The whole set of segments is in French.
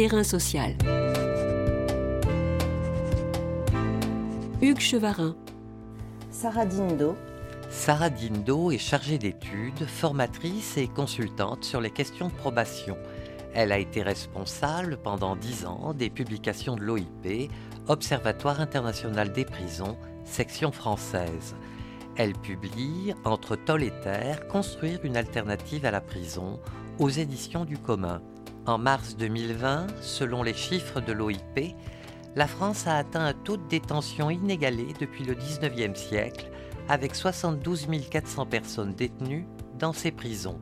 Terrain social. Hugues Chevarin. Sarah Dindo. Sarah Dindo est chargée d'études, formatrice et consultante sur les questions de probation. Elle a été responsable pendant dix ans des publications de l'OIP, Observatoire international des prisons, section française. Elle publie Entre Toll et Terre, construire une alternative à la prison aux éditions du commun. En mars 2020, selon les chiffres de l'OIP, la France a atteint un taux de détention inégalé depuis le 19e siècle, avec 72 400 personnes détenues dans ces prisons.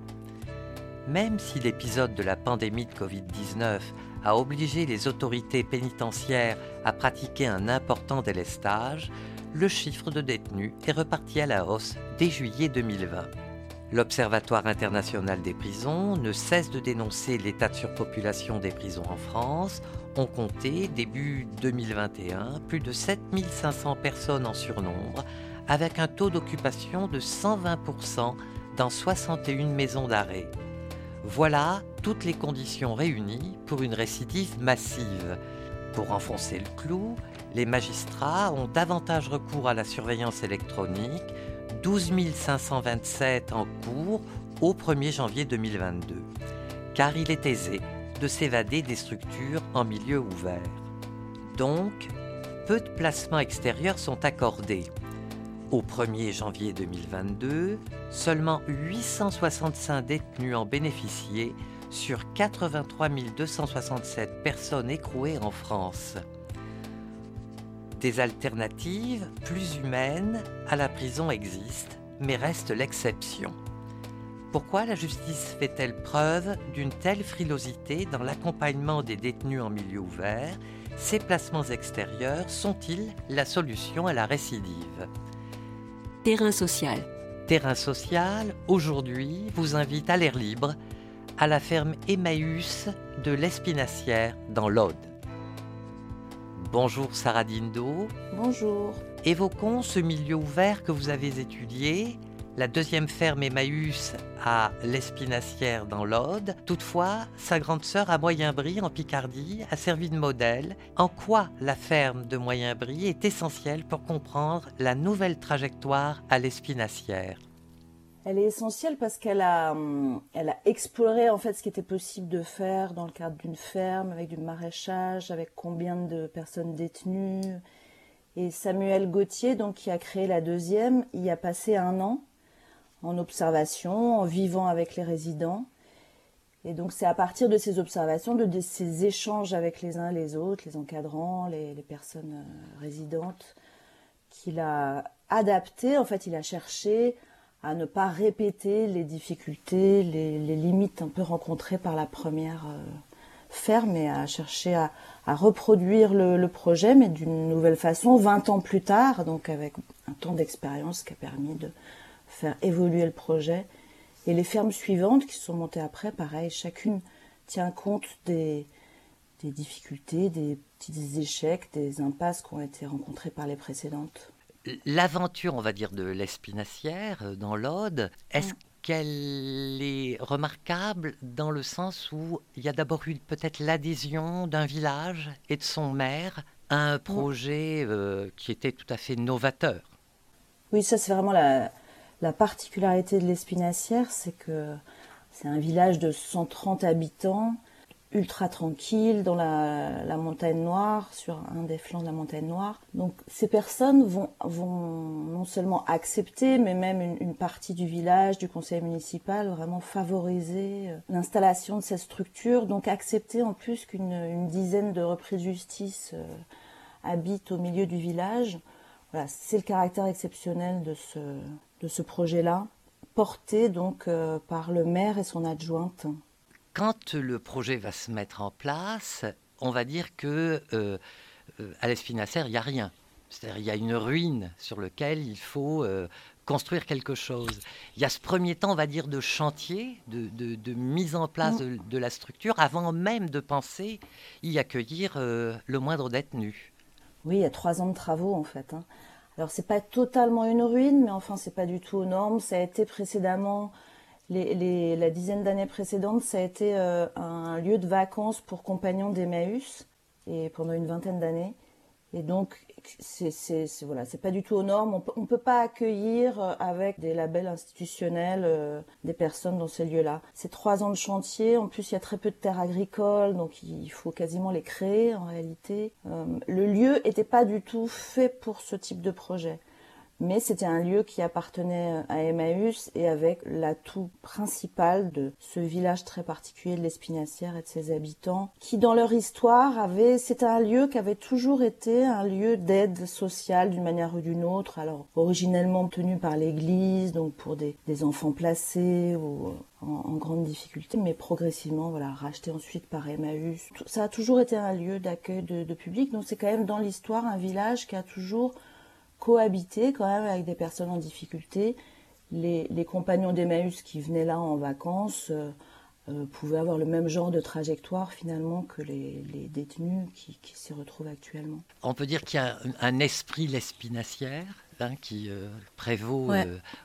Même si l'épisode de la pandémie de Covid-19 a obligé les autorités pénitentiaires à pratiquer un important délestage, le chiffre de détenus est reparti à la hausse dès juillet 2020. L'Observatoire international des prisons ne cesse de dénoncer l'état de surpopulation des prisons en France. On comptait, début 2021, plus de 7500 personnes en surnombre, avec un taux d'occupation de 120% dans 61 maisons d'arrêt. Voilà toutes les conditions réunies pour une récidive massive. Pour enfoncer le clou, les magistrats ont davantage recours à la surveillance électronique, 12 527 en cours au 1er janvier 2022, car il est aisé de s'évader des structures en milieu ouvert. Donc, peu de placements extérieurs sont accordés. Au 1er janvier 2022, seulement 865 détenus en bénéficiaient sur 83 267 personnes écrouées en France des alternatives plus humaines à la prison existent, mais restent l'exception. Pourquoi la justice fait-elle preuve d'une telle frilosité dans l'accompagnement des détenus en milieu ouvert? Ces placements extérieurs sont-ils la solution à la récidive? Terrain social. Terrain social, aujourd'hui, vous invite à l'air libre à la ferme Emmaüs de l'Espinassière dans l'Aude. Bonjour Sarah Dindo. Bonjour. Évoquons ce milieu ouvert que vous avez étudié, la deuxième ferme Emmaüs à l'Espinassière dans l'Aude. Toutefois, sa grande sœur à Moyenbry en Picardie a servi de modèle. En quoi la ferme de Moyenbry est essentielle pour comprendre la nouvelle trajectoire à l'Espinassière? Elle est essentielle parce qu'elle a, hum, a exploré en fait ce qui était possible de faire dans le cadre d'une ferme, avec du maraîchage, avec combien de personnes détenues. Et Samuel Gauthier, donc qui a créé la deuxième, y a passé un an en observation, en vivant avec les résidents. Et donc c'est à partir de ces observations, de, ces échanges avec les uns les autres, les encadrants, les, les personnes euh, résidentes, qu'il a adapté, en fait il a cherché à ne pas répéter les difficultés, les, limites un peu rencontrées par la première euh, ferme et à chercher à, reproduire le, projet, mais d'une nouvelle façon, 20 ans plus tard, donc avec un temps d'expérience qui a permis de faire évoluer le projet. Et les fermes suivantes qui sont montées après, pareil, chacune tient compte des, des difficultés, des petits échecs, des impasses qui ont été rencontrées par les précédentes l'aventure, on va dire, de l'Espinassière euh, dans l'Aude, est-ce qu'elle est remarquable dans le sens où il y a d'abord eu peut-être l'adhésion d'un village et de son maire à un projet euh, qui était tout à fait novateur? Oui, ça c'est vraiment la, la particularité de l'Espinassière, c'est que c'est un village de 130 habitants ultra tranquille dans la, montagne noire, sur un des flancs de la montagne noire. Donc ces personnes vont, non seulement accepter, mais même une, partie du village, du conseil municipal, vraiment favoriser euh, l'installation de cette structure, donc accepter en plus qu'une dizaine de reprises de justice euh, habitent au milieu du village. Voilà, c'est le caractère exceptionnel de ce, de ce projet-là, porté donc euh, par le maire et son adjointe quand le projet va se mettre en place, on va dire que euh, euh, à l'Espinassère, il n'y a rien. C'est-à-dire il y a une ruine sur laquelle il faut euh, construire quelque chose. Il y a ce premier temps, on va dire, de chantier, de, mise en place mm. de, la structure, avant même de penser y accueillir le moindre détenu. Oui, il y a trois ans de travaux en fait. Hein. Alors c'est pas totalement une ruine, mais enfin c'est pas du tout aux normes. Ça a été précédemment La dizaine d'années précédentes, ça a été un lieu de vacances pour compagnons d'Emmaüs, et pendant une vingtaine d'années. Et donc, c'est voilà, c'est pas du tout aux normes. On peut, peut pas accueillir euh, avec des labels institutionnels euh, des personnes dans ces lieux-là. C'est trois ans de chantier. En plus, il y a très peu de terres agricoles, donc il faut quasiment les créer en réalité. Euh, le lieu était pas du tout fait pour ce type de projet mais c'était un lieu qui appartenait à Emmaüs et avec l'atout principal de ce village très particulier de l'Espinassière et de ses habitants, qui dans leur histoire avait, c'était un lieu qui avait toujours été un lieu d'aide sociale d'une manière ou d'une autre, alors originellement tenu par l'église, donc pour des, enfants placés ou en, grande difficulté, mais progressivement, voilà, racheté ensuite par Emmaüs. Ça a toujours été un lieu d'accueil de, de public, donc c'est quand même dans l'histoire un village qui a toujours cohabiter quand même avec des personnes en difficulté. Les, compagnons d'Emmaüs qui venaient là en vacances euh, euh, pouvaient avoir le même genre de trajectoire finalement que les, détenus qui, s'y retrouvent actuellement. On peut dire qu'il y a un, esprit l'espinacière hein, qui euh, prévaut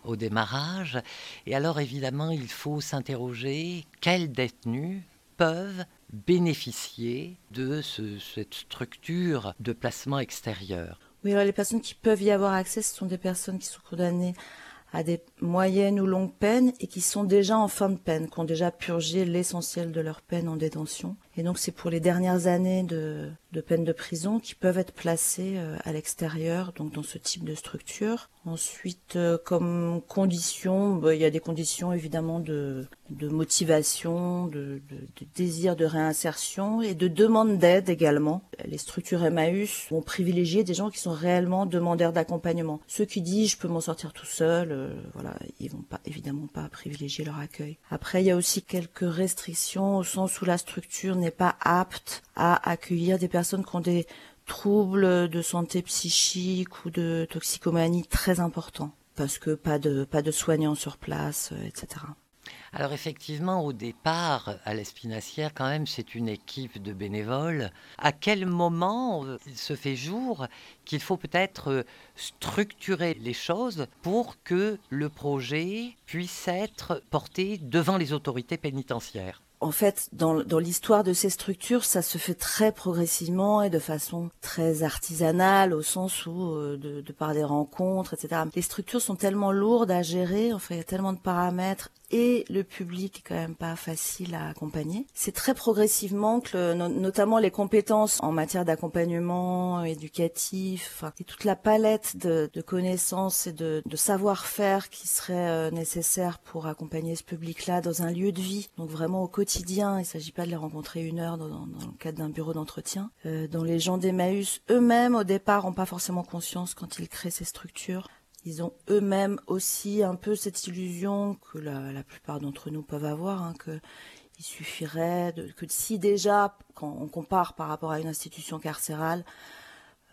au démarrage. Et alors évidemment, il faut s'interroger quels détenus peuvent bénéficier de cette structure de placement extérieur. Oui, alors les personnes qui peuvent y avoir accès, ce sont des personnes qui sont condamnées à des moyennes ou longues peines et qui sont déjà en fin de peine, qui ont déjà purgé l'essentiel de leur peine en détention. Et donc c'est pour les dernières années de, de peine de prison qui peuvent être placées euh, à l'extérieur, donc dans ce type de structure. Ensuite, euh, comme condition, bah, il y a des conditions évidemment de, de motivation, de, désir de réinsertion et de demande d'aide également. Les structures Emmaüs vont privilégier des gens qui sont réellement demandeurs d'accompagnement. Ceux qui disent je peux m'en sortir tout seul, euh, voilà, ils vont pas évidemment pas privilégier leur accueil. Après, il y a aussi quelques restrictions au sens où la structure n'est pas apte à accueillir des personnes qui ont des troubles de santé psychique ou de toxicomanie très importants parce que pas de pas de soignants sur place, euh, etc. Alors effectivement, au départ, à l'Espinassière, quand même, c'est une équipe de bénévoles. À quel moment euh, il se fait jour qu'il faut peut-être euh, structurer les choses pour que le projet puisse être porté devant les autorités pénitentiaires? En fait, dans, l'histoire de ces structures, ça se fait très progressivement et de façon très artisanale, au sens où, euh, de, par des rencontres, etc. Les structures sont tellement lourdes à gérer, il y a tellement de paramètres et le public est quand même pas facile à accompagner. C'est très progressivement que notamment les compétences en matière d'accompagnement éducatif et toute la palette de, connaissances et de, savoir-faire qui serait euh, nécessaire pour accompagner ce public-là dans un lieu de vie, donc vraiment au quotidien. Il ne s'agit pas de les rencontrer une heure dans, le cadre d'un bureau d'entretien. Euh, dont les gens d'Emmaüs eux-mêmes au départ n'ont pas forcément conscience quand ils créent ces structures ils ont eux-mêmes aussi un peu cette illusion que la, plupart d'entre nous peuvent avoir, hein, que il suffirait que si déjà, quand on compare par rapport à une institution carcérale,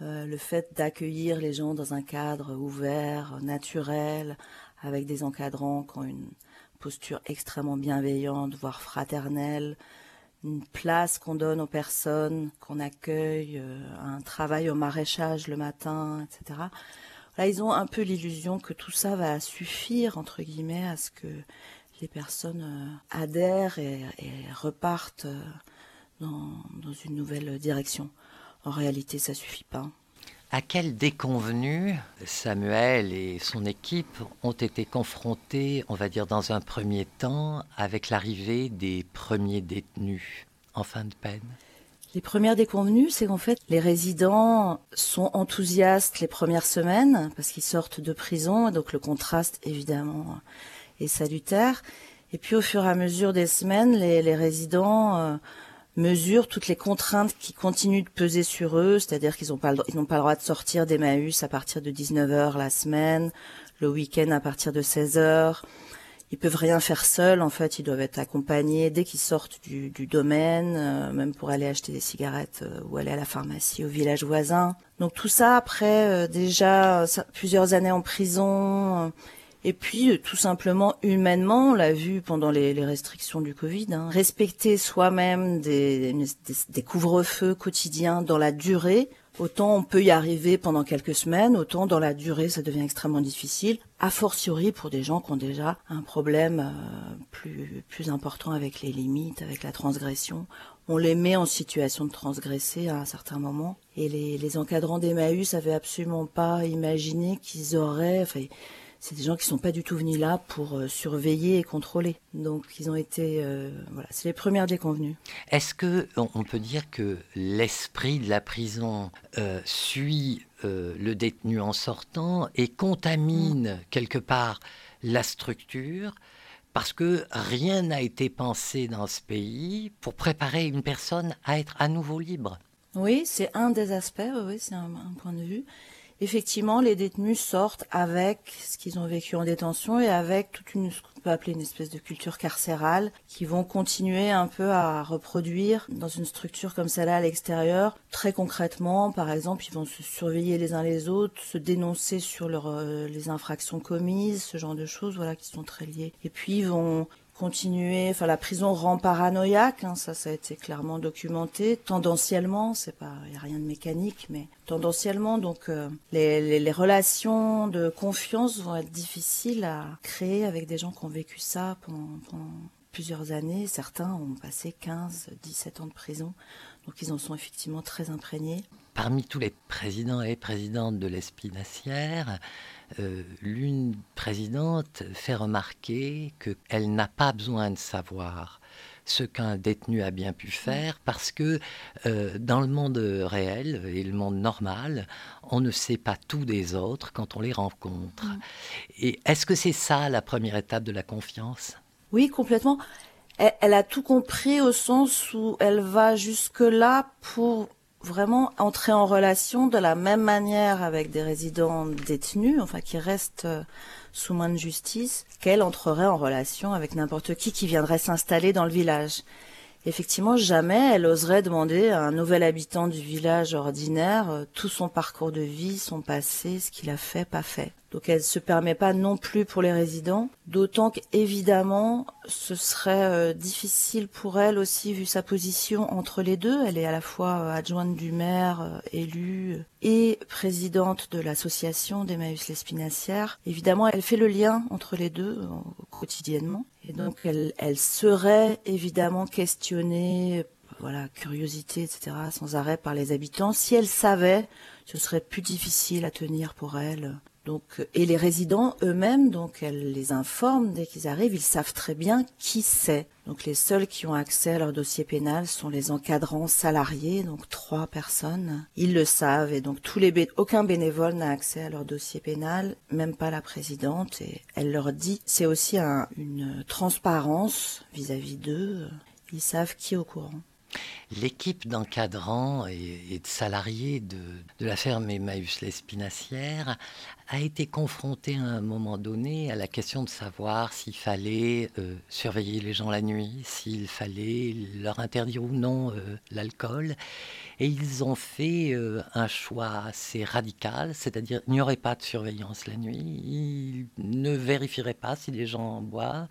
euh, le fait d'accueillir les gens dans un cadre ouvert, naturel, avec des encadrants qui ont une posture extrêmement bienveillante, voire fraternelle, une place qu'on donne aux personnes qu'on accueille, euh, un travail au maraîchage le matin, etc. Ils ont un peu l'illusion que tout ça va suffire, entre guillemets, à ce que les personnes euh, adhèrent et, repartent euh, dans, une nouvelle direction. En réalité, ça suffit pas. À quel déconvenu Samuel et son équipe ont été confrontés, on va dire dans un premier temps, avec l'arrivée des premiers détenus? En fin de peine? Les premières déconvenues, c'est qu'en fait, les résidents sont enthousiastes les premières semaines parce qu'ils sortent de prison, donc le contraste évidemment est salutaire. Et puis au fur et à mesure des semaines, les, résidents euh, mesurent toutes les contraintes qui continuent de peser sur eux, c'est-à-dire qu'ils n'ont pas, le, pas le droit de sortir d'Emmaüs à partir de 19h la semaine, le week-end à partir de 16h, ils peuvent rien faire seuls en fait ils doivent être accompagnés dès qu'ils sortent du, domaine euh, même pour aller acheter des cigarettes euh, ou aller à la pharmacie au village voisin. Donc tout ça après euh, déjà plusieurs années en prison Et puis, euh, tout simplement, humainement, on l'a vu pendant les, restrictions du Covid, hein, respecter soi-même des, des, couvre-feux quotidiens dans la durée, autant on peut y arriver pendant quelques semaines, autant dans la durée, ça devient extrêmement difficile, a fortiori pour des gens qui ont déjà un problème euh, plus, plus important avec les limites, avec la transgression. On les met en situation de transgresser à un certain moment. Et les, encadrants d'Emmaüs avaient absolument pas imaginé qu'ils auraient... c'est des gens qui sont pas du tout venus là pour euh, surveiller et contrôler. Donc ils ont été, euh, voilà, c'est les premières déconvenues. Est-ce que on peut dire que l'esprit de la prison euh, suit le détenu en sortant et contamine mm. quelque part la structure? Parce que rien n'a été pensé dans ce pays pour préparer une personne à être à nouveau libre. Oui, c'est un des aspects, oui, c'est un, point de vue effectivement, les détenus sortent avec ce qu'ils ont vécu en détention et avec toute une, ce peut appeler une espèce de culture carcérale, qui vont continuer un peu à reproduire dans une structure comme celle-là à l'extérieur. Très concrètement, par exemple, ils vont se surveiller les uns les autres, se dénoncer sur euh, les infractions commises, ce genre de choses, voilà, qui sont très liées. Et puis, ils vont continuer. Enfin, la prison rend paranoïaque, hein, ça, a été clairement documenté. Tendanciellement, c'est pas, il y a rien de mécanique, mais tendanciellement, donc euh, les, relations de confiance vont être difficiles à créer avec des gens qui ont vécu ça pendant, pendant plusieurs années. Certains ont passé 15, 17 ans de prison, donc ils en sont effectivement très imprégnés. Parmi tous les présidents et présidentes de l'Espinassière, euh, l'une présidente fait remarquer qu'elle n'a pas besoin de savoir ce qu'un détenu a bien pu faire parce que euh, dans le monde réel et le monde normal, on ne sait pas tout des autres quand on les rencontre. Mm. Et est-ce que c'est ça la première étape de la confiance? Oui, complètement. Elle, a tout compris au sens où elle va jusque-là pour vraiment entrer en relation de la même manière avec des résidents détenus, enfin qui restent euh, sous main de justice, qu'elle entrerait en relation avec n'importe qui qui viendrait s'installer dans le village. Effectivement, jamais elle oserait demander à un nouvel habitant du village ordinaire euh, tout son parcours de vie, son passé, ce qu'il a fait, pas fait. Donc elle se permet pas non plus pour les résidents, d'autant qu'évidemment ce serait euh, difficile pour elle aussi vu sa position entre les deux. Elle est à la fois euh, adjointe du maire, élue et présidente de l'association d'Emmaüs l'Espinassière. Évidemment, elle fait le lien entre les deux quotidiennement. Et donc, elle, elle serait évidemment questionnée, voilà, curiosité, etc., sans arrêt par les habitants. Si elle savait, ce serait plus difficile à tenir pour elle donc, et les résidents eux-mêmes, donc elle les informe dès qu'ils arrivent, ils savent très bien qui c'est. Donc les seuls qui ont accès à leur dossier pénal sont les encadrants salariés, donc trois personnes. Ils le savent et donc tous les aucun bénévole n'a accès à leur dossier pénal, même pas la présidente. Et elle leur dit, c'est aussi une transparence vis-à-vis d'eux. Ils savent qui est au courant. L'équipe d'encadrants et, de salariés de, la ferme Emmaüs l'Espinassière a été confrontée à un moment donné à la question de savoir s'il fallait euh, surveiller les gens la nuit, s'il fallait leur interdire ou non euh, l'alcool. Et ils ont fait euh, un choix assez radical, c'est-à-dire il n'y aurait pas de surveillance la nuit, ils ne vérifieraient pas si les gens boivent.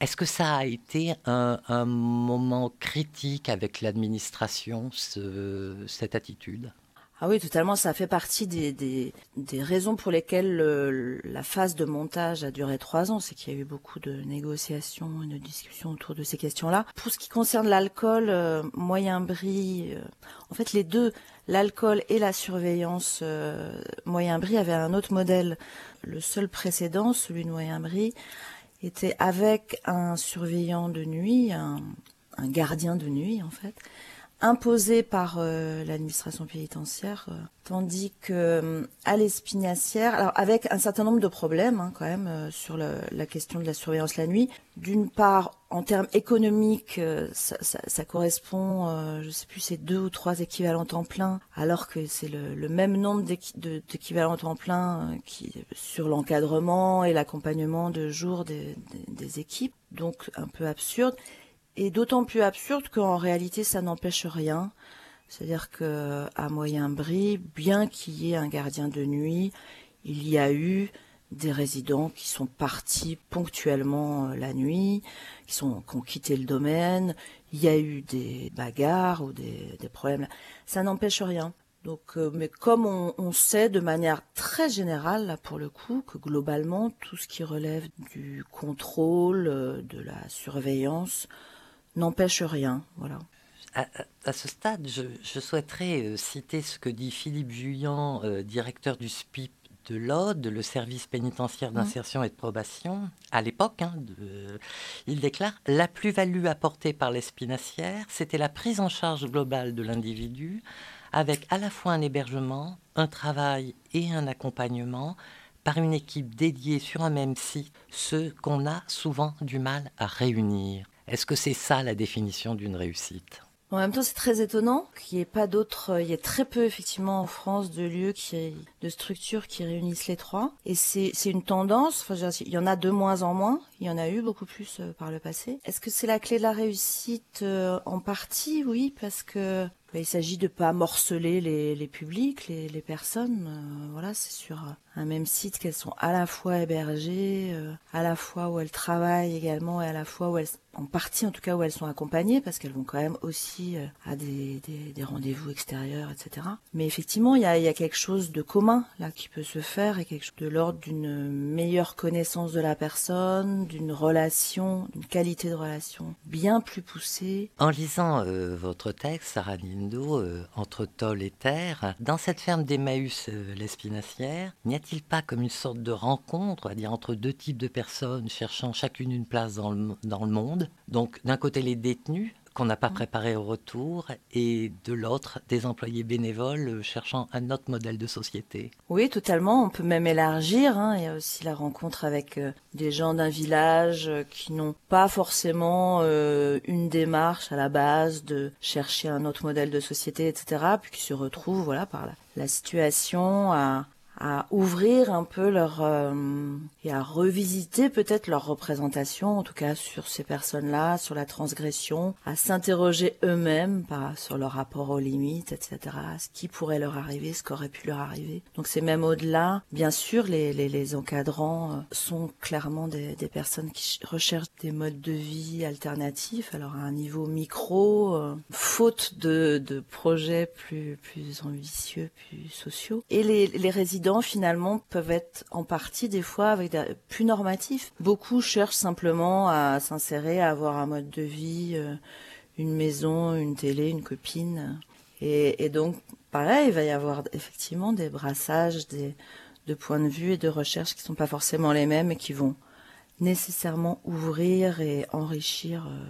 Est-ce que ça a été un, moment critique avec l'administration, cette attitude? Ah oui, totalement. Ça fait partie des, raisons pour lesquelles la phase de montage a duré trois ans. C'est qu'il y a eu beaucoup de négociations et de discussions autour de ces questions-là. Pour ce qui concerne l'alcool, euh, moyen bris, euh, en fait, les deux, l'alcool et la surveillance euh, moyen bris avaient un autre modèle. Le seul précédent, celui de moyen bris, était avec un surveillant de nuit, un, gardien de nuit en fait, imposé par euh, l'administration pénitentiaire, euh, tandis que euh, à alors avec un certain nombre de problèmes hein, quand même sur la question de la surveillance la nuit. D'une part, en termes économiques, ça, correspond, je sais plus, c'est deux ou trois équivalents temps plein, alors que c'est le, même nombre d'équivalents temps plein sur l'encadrement et l'accompagnement de jour des équipes, donc un peu absurde et d'autant plus absurde qu'en réalité ça n'empêche rien. C'est-à-dire que à moyen bris, bien qu'il y ait un gardien de nuit, il y a eu des résidents qui sont partis ponctuellement euh, la nuit, qui, ont quitté le domaine. Il y a eu des bagarres ou des, problèmes. Ça n'empêche rien. Donc, euh, mais comme on, on, sait de manière très générale, là, pour le coup, que globalement, tout ce qui relève du contrôle, euh, de la surveillance, n'empêche rien. Voilà. À, à, ce stade, je, je souhaiterais euh, citer ce que dit Philippe Juillan, euh, directeur du SPIP de l'ODE, le service pénitentiaire Mmh. d'insertion et de probation, à l'époque, hein, de- il déclare La plus-value apportée par l'espinacière, c'était la prise en charge globale de l'individu, avec à la fois un hébergement, un travail et un accompagnement par une équipe dédiée sur un même site, ce qu'on a souvent du mal à réunir. Est-ce que c'est ça la définition d'une réussite? En même temps, c'est très étonnant qu'il n'y ait pas d'autres. Il y a très peu, effectivement, en France, de lieux, de structures qui réunissent les trois. Et c'est une tendance. Enfin, il y en a de moins en moins. Il y en a eu beaucoup plus euh, par le passé. Est-ce que c'est la clé de la réussite euh, En partie, oui, parce que il s'agit de pas morceler les, publics, les, personnes. Euh, voilà, c'est sur un même site qu'elles sont à la fois hébergées, euh, à la fois où elles travaillent également, et à la fois où elles, en partie en tout cas où elles sont accompagnées, parce qu'elles vont quand même aussi euh, à des, rendez-vous extérieurs, etc. Mais effectivement, il y a, quelque chose de commun là qui peut se faire, et quelque chose de l'ordre d'une meilleure connaissance de la personne, d'une relation, d'une qualité de relation bien plus poussée. En lisant votre texte, Sarah Entre Toll et Terre, dans cette ferme d'Emmaüs euh, l'Espinacière, n'y a-t-il pas comme une sorte de rencontre, on va dire, entre deux types de personnes cherchant chacune une place dans le, dans le monde? Donc, d'un côté, les détenus qu'on n'a pas préparés au retour, et de l'autre, des employés bénévoles euh, cherchant un autre modèle de société. Oui, totalement. On peut même élargir. Hein. Il y a aussi la rencontre avec euh, des gens d'un village euh, qui n'ont pas forcément une démarche à la base de chercher un autre modèle de société, etc. Puis qui se retrouvent, voilà, par la situation à à ouvrir un peu leur euh, et à revisiter peut-être leur représentation en tout cas sur ces personnes-là sur la transgression à s'interroger eux-mêmes par sur leur rapport aux limites etc ce qui pourrait leur arriver ce qu'aurait pu leur arriver. Donc c'est même au-delà bien sûr les, les, encadrants euh, sont clairement des, des personnes qui recherchent des modes de vie alternatifs alors à un niveau micro euh, faute de, de projets plus plus ambitieux plus sociaux. Et les, les résidents finalement peuvent être en partie des fois avec des, plus normatifs. Beaucoup cherchent simplement à s'insérer, à avoir un mode de vie, euh, une maison, une télé, une copine. Et, et, donc, pareil, il va y avoir effectivement des brassages des, de points de vue et de recherche qui sont pas forcément les mêmes et qui vont nécessairement ouvrir et enrichir euh,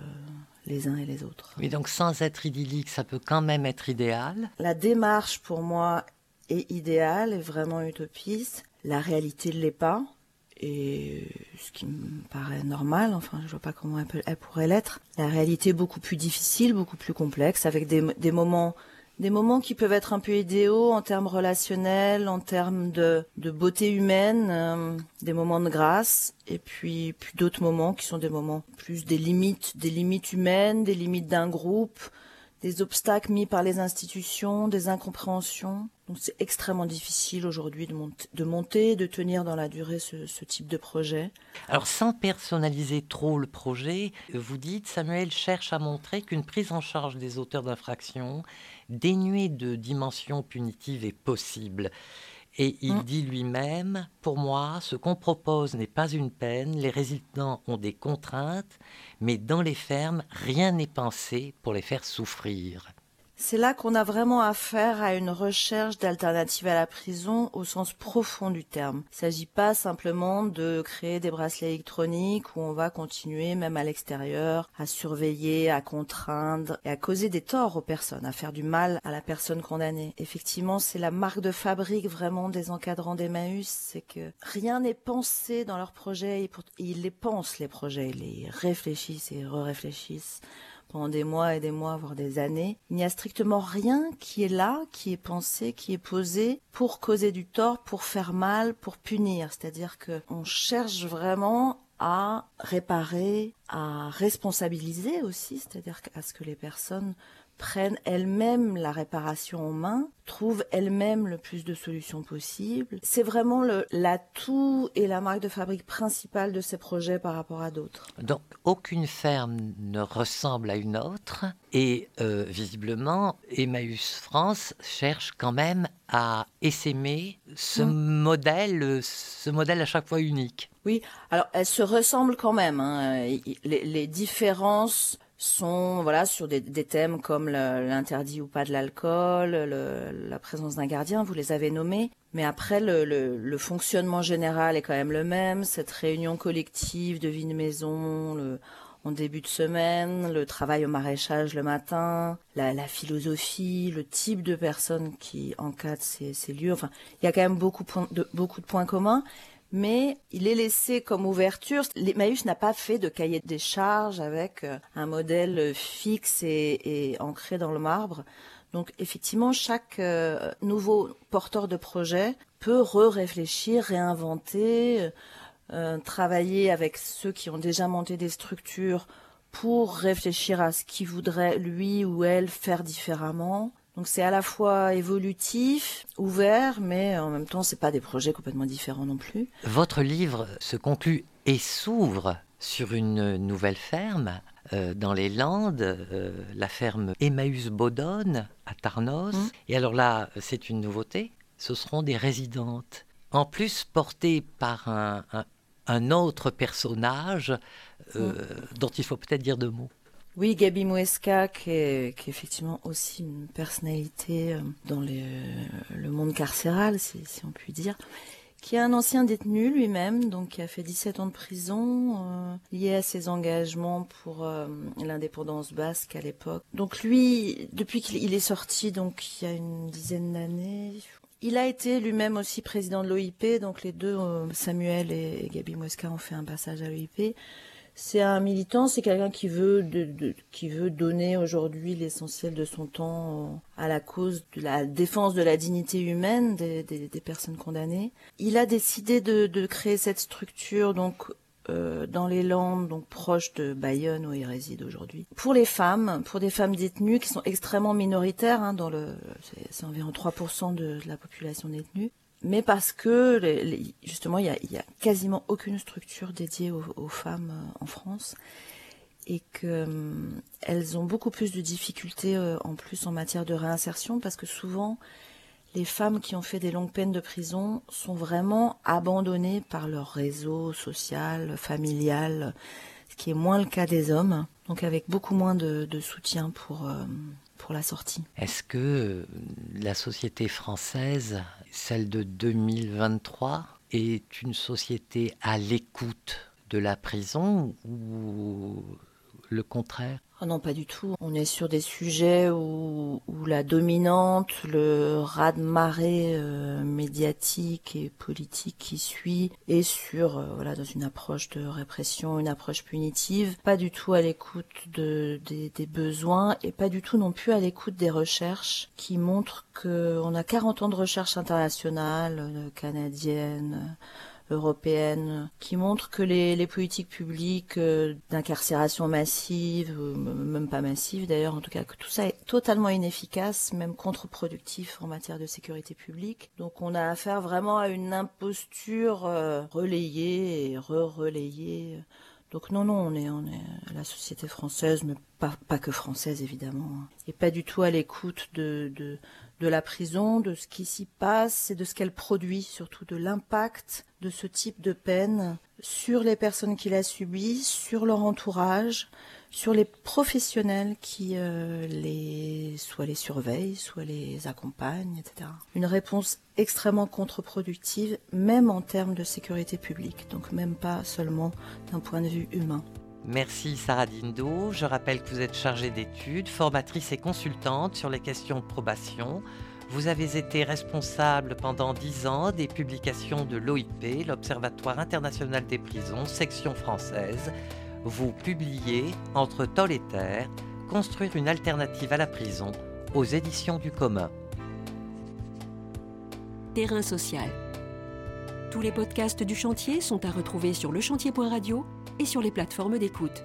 les uns et les autres. Oui, donc sans être idyllique, ça peut quand même être idéal. La démarche pour moi est idéale, est vraiment utopiste. La réalité ne l'est pas. Et ce qui me paraît normal, enfin je vois pas comment elle, pourrait l'être. La réalité est beaucoup plus difficile, beaucoup plus complexe, avec des, moments des moments qui peuvent être un peu idéaux en termes relationnels, en termes de, de beauté humaine, euh, des moments de grâce, et puis, puis d'autres moments qui sont des moments plus des limites, des limites humaines, des limites d'un groupe, des obstacles mis par les institutions, des incompréhensions. Donc c'est extrêmement difficile aujourd'hui de, monter, de tenir dans la durée ce, ce, type de projet. Alors sans personnaliser trop le projet, vous dites Samuel cherche à montrer qu'une prise en charge des auteurs d'infractions dénuée de dimension punitive est possible. Et il mmh. dit lui-même, pour moi, ce qu'on propose n'est pas une peine, les résidents ont des contraintes, mais dans les fermes, rien n'est pensé pour les faire souffrir. C'est là qu'on a vraiment affaire à une recherche d'alternatives à la prison au sens profond du terme. Il ne s'agit pas simplement de créer des bracelets électroniques où on va continuer, même à l'extérieur, à surveiller, à contraindre et à causer des torts aux personnes, à faire du mal à la personne condamnée. Effectivement, c'est la marque de fabrique vraiment des encadrants d'Emmaüs, c'est que rien n'est pensé dans leurs projets, ils les pensent les projets, ils les réfléchissent et re-réfléchissent pendant des mois et des mois, voire des années. Il n'y a strictement rien qui est là, qui est pensé, qui est posé pour causer du tort, pour faire mal, pour punir. C'est-à-dire que on cherche vraiment à réparer, à responsabiliser aussi, c'est-à-dire à ce que les personnes prennent elles-mêmes la réparation en main, trouvent elles-mêmes le plus de solutions possibles. C'est vraiment l'atout et la marque de fabrique principale de ces projets par rapport à d'autres. Donc aucune ferme ne ressemble à une autre et euh, visiblement Emmaüs France cherche quand même à essaimer ce mmh. modèle, ce modèle à chaque fois unique. Oui, alors elles se ressemblent quand même. Hein. Les, les différences sont voilà sur des, thèmes comme l'interdit ou pas de l'alcool, la présence d'un gardien, vous les avez nommés. Mais après, le, fonctionnement général est quand même le même. Cette réunion collective de vie de maison en début de semaine, le travail au maraîchage le matin, la, philosophie, le type de personnes qui encadrent ces, ces lieux. Enfin, il y a quand même beaucoup de, beaucoup de points communs mais il est laissé comme ouverture. L'Emmaüs n'a pas fait de cahier des charges avec euh, un modèle fixe et, ancré dans le marbre. Donc effectivement, chaque euh, nouveau porteur de projet peut re-réfléchir, réinventer, euh, travailler avec ceux qui ont déjà monté des structures pour réfléchir à ce qu'il voudrait lui ou elle faire différemment. Donc c'est à la fois évolutif, ouvert, mais en même temps c'est pas des projets complètement différents non plus. Votre livre se conclut et s'ouvre sur une nouvelle ferme euh, dans les Landes, euh, la ferme Emmaüs Baudonne à Tarnos. Mmh. Et alors là, c'est une nouveauté, ce seront des résidentes. En plus portées par un, autre personnage euh, mmh. dont il faut peut-être dire deux mots. Oui, Gabi Muesca, qui est, effectivement aussi une personnalité euh, dans euh, le monde carcéral, si, on peut dire, qui est un ancien détenu lui-même, donc qui a fait 17 ans de prison, euh, lié à ses engagements pour l'indépendance basque à l'époque. Donc lui, depuis qu'il est sorti, donc il y a une dizaine d'années, il a été lui-même aussi président de l'OIP, donc les deux, Samuel et, Gabi Muesca, ont fait un passage à l'OIP c'est un militant, c'est quelqu'un qui veut donner aujourd'hui l'essentiel de son temps à la cause de la défense de la dignité humaine des, personnes condamnées. Il a décidé de, créer cette structure donc euh, dans les Landes, donc proche de Bayonne où il réside aujourd'hui. Pour les femmes, pour des femmes détenues qui sont extrêmement minoritaires, hein, dans le, c'est environ 3% de la population détenue mais parce que justement il y a, quasiment aucune structure dédiée aux, femmes euh, en France et qu'elles euh, ont beaucoup plus de difficultés euh, en plus en matière de réinsertion parce que souvent les femmes qui ont fait des longues peines de prison sont vraiment abandonnées par leur réseau social, familial, ce qui est moins le cas des hommes, donc avec beaucoup moins de, soutien pour, pour la sortie. Est-ce que la société française celle de 2023 est une société à l'écoute de la prison ou le contraire? Ah non, pas du tout. On est sur des sujets où, la dominante, le raz-de-marée euh, médiatique et politique qui suit est sur, euh, voilà, dans une approche de répression, une approche punitive, pas du tout à l'écoute de, des, des, besoins et pas du tout non plus à l'écoute des recherches qui montrent qu'on a 40 ans de recherche internationale, euh, canadienne, européenne qui montre que les, politiques publiques euh, d'incarcération massive, même pas massive d'ailleurs, en tout cas que tout ça est totalement inefficace, même contre-productif en matière de sécurité publique. Donc on a affaire vraiment à une imposture euh, relayée et re-relayée. Donc non, non, on est, on est la société française, mais pas, pas que française évidemment, hein. et pas du tout à l'écoute de, de, de la prison, de ce qui s'y passe et de ce qu'elle produit, surtout de l'impact de ce type de peine sur les personnes qui la subissent, sur leur entourage, sur les professionnels qui euh, les les surveillent, soit les accompagnent, etc. Une réponse extrêmement contre-productive, même en termes de sécurité publique, donc même pas seulement d'un point de vue humain. Merci Sarah Dindo. Je rappelle que vous êtes chargée d'études, formatrice et consultante sur les questions de probation. Vous avez été responsable pendant dix ans des publications de l'OIP, l'Observatoire international des prisons, section française. Vous publiez Entre Toll et Terre, Construire une alternative à la prison aux éditions du commun. Terrain social Tous les podcasts du chantier sont à retrouver sur lechantier.radio et sur les plateformes d'écoute.